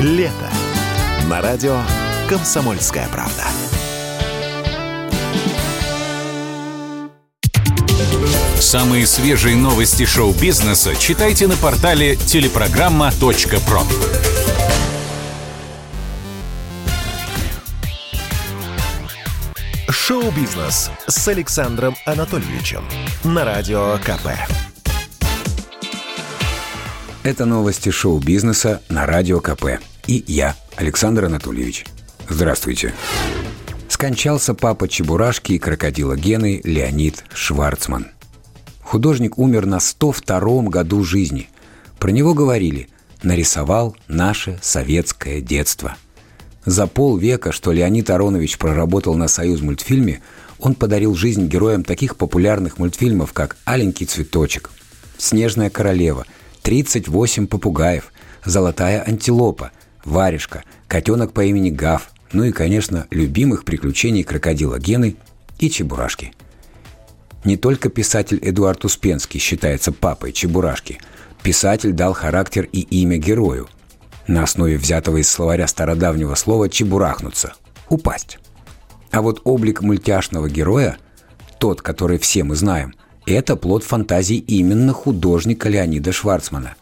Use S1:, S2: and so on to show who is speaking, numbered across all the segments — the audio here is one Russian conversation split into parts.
S1: Лето. На радио «Комсомольская правда».
S2: Самые свежие новости шоу-бизнеса читайте на портале телепрограмма.про.
S1: Шоу-бизнес с Александром Анатольевичем на Радио КП.
S3: Это новости шоу-бизнеса на Радио КП. И я, Александр Анатольевич. Здравствуйте. Скончался папа Чебурашки и крокодила Гены Леонид Шварцман. Художник умер на 102-м году жизни. Про него говорили «нарисовал наше советское детство». За полвека, что Леонид Аронович проработал на «Союз мультфильме», он подарил жизнь героям таких популярных мультфильмов, как «Аленький цветочек», «Снежная королева», «38 попугаев», «Золотая антилопа», «Варежка», «Котенок по имени Гав», ну и, конечно, любимых приключений крокодила Гены и Чебурашки. Не только писатель Эдуард Успенский считается папой Чебурашки. Писатель дал характер и имя герою – на основе взятого из словаря стародавнего слова «чебурахнуться» – «упасть». А вот облик мультяшного героя, тот, который все мы знаем, это плод фантазии именно художника Леонида Шварцмана.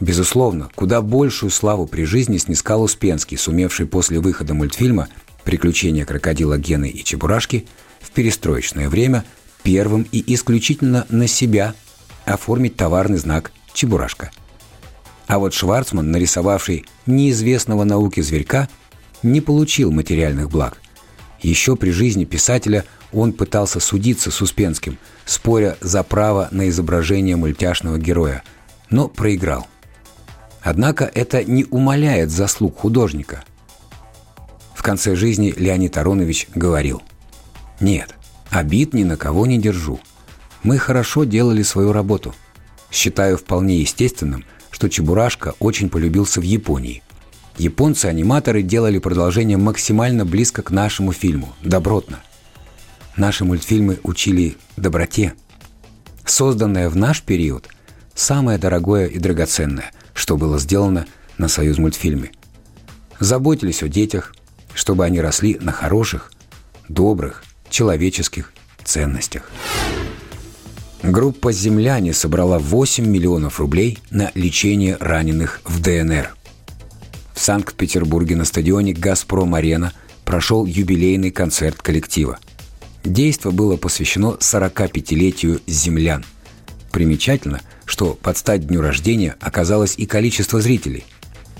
S3: Безусловно, куда большую славу при жизни снискал Успенский, сумевший после выхода мультфильма «Приключения крокодила Гены и Чебурашки» в перестроечное время первым и исключительно на себя оформить товарный знак «Чебурашка». А вот Шварцман, нарисовавший неизвестного науки зверька, не получил материальных благ. Еще при жизни писателя он пытался судиться с Успенским, споря за право на изображение мультяшного героя, но проиграл. Однако это не умаляет заслуг художника. В конце жизни Леонид Аронович говорил «Нет, обид ни на кого не держу. Мы хорошо делали свою работу. Считаю вполне естественным, что Чебурашка очень полюбился в Японии. Японцы-аниматоры делали продолжение максимально близко к нашему фильму, добротно. Наши мультфильмы учили доброте. Созданное в наш период – самое дорогое и драгоценное, что было сделано на «Союз мультфильме». Заботились о детях, чтобы они росли на хороших, добрых, человеческих ценностях. Группа «Земляне» собрала 8 миллионов рублей на лечение раненых в ДНР. В Санкт-Петербурге на стадионе «Газпром-Арена» прошел юбилейный концерт коллектива. Действо было посвящено 45-летию «Землян». Примечательно, что под стать дню рождения оказалось и количество зрителей.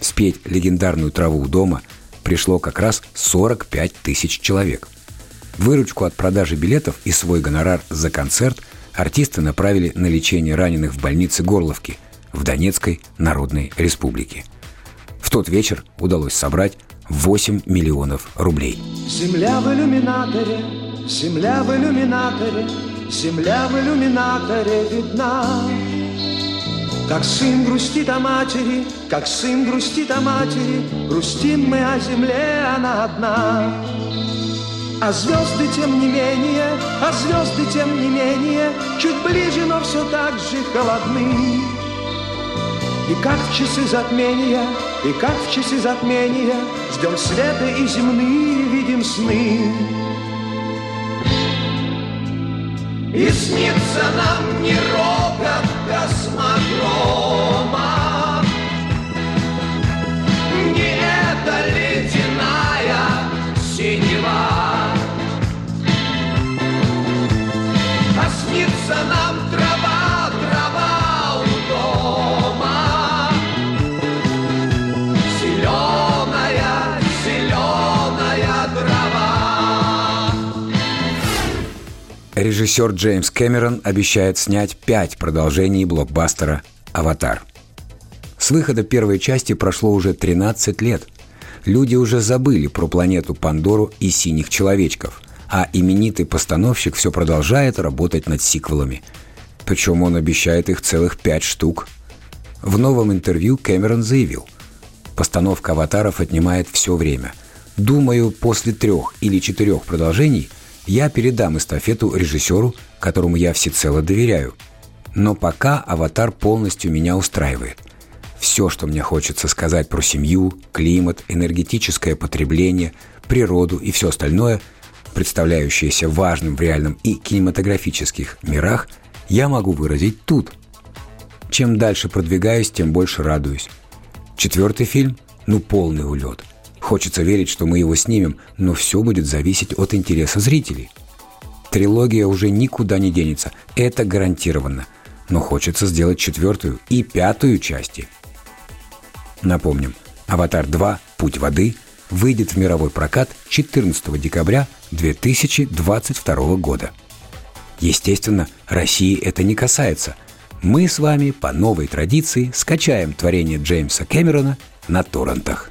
S3: Спеть легендарную траву у дома пришло как раз 45 тысяч человек. Выручку от продажи билетов и свой гонорар за концерт – артисты направили на лечение раненых в больнице Горловки в Донецкой Народной Республике. В тот вечер удалось собрать 8 миллионов рублей.
S4: Земля в иллюминаторе, земля в иллюминаторе, земля в иллюминаторе видна. Как сын грустит о матери, как сын грустит о матери, грустим мы о земле, она одна. А звезды тем не менее, а звезды тем не менее Чуть ближе, но все так же холодны И как в часы затмения, и как в часы затмения Ждем света и земные видим сны. И снится нам не рокот космодрома
S3: Режиссер Джеймс Кэмерон обещает снять пять продолжений блокбастера «Аватар». С выхода первой части прошло уже 13 лет. Люди уже забыли про планету Пандору и синих человечков – а именитый постановщик все продолжает работать над сиквелами. Причем он обещает их целых пять штук. В новом интервью Кэмерон заявил, постановка «Аватаров» отнимает все время. Думаю, после трех или четырех продолжений я передам эстафету режиссеру, которому я всецело доверяю. Но пока «Аватар» полностью меня устраивает. все, что мне хочется сказать про семью, климат, энергетическое потребление, природу и все остальное, представляющееся важным в реальном и кинематографических мирах, я могу выразить тут. Чем дальше продвигаюсь, тем больше радуюсь. Четвертый фильм – ну полный улет. Хочется верить, что мы его снимем, но все будет зависеть от интереса зрителей. Трилогия уже никуда не денется, это гарантированно. Но хочется сделать четвертую и пятую части – Напомним, «Аватар 2. Путь воды» выйдет в мировой прокат 14 декабря 2022 года. Естественно, России это не касается. Мы с вами по новой традиции скачаем творение Джеймса Кэмерона на торрентах.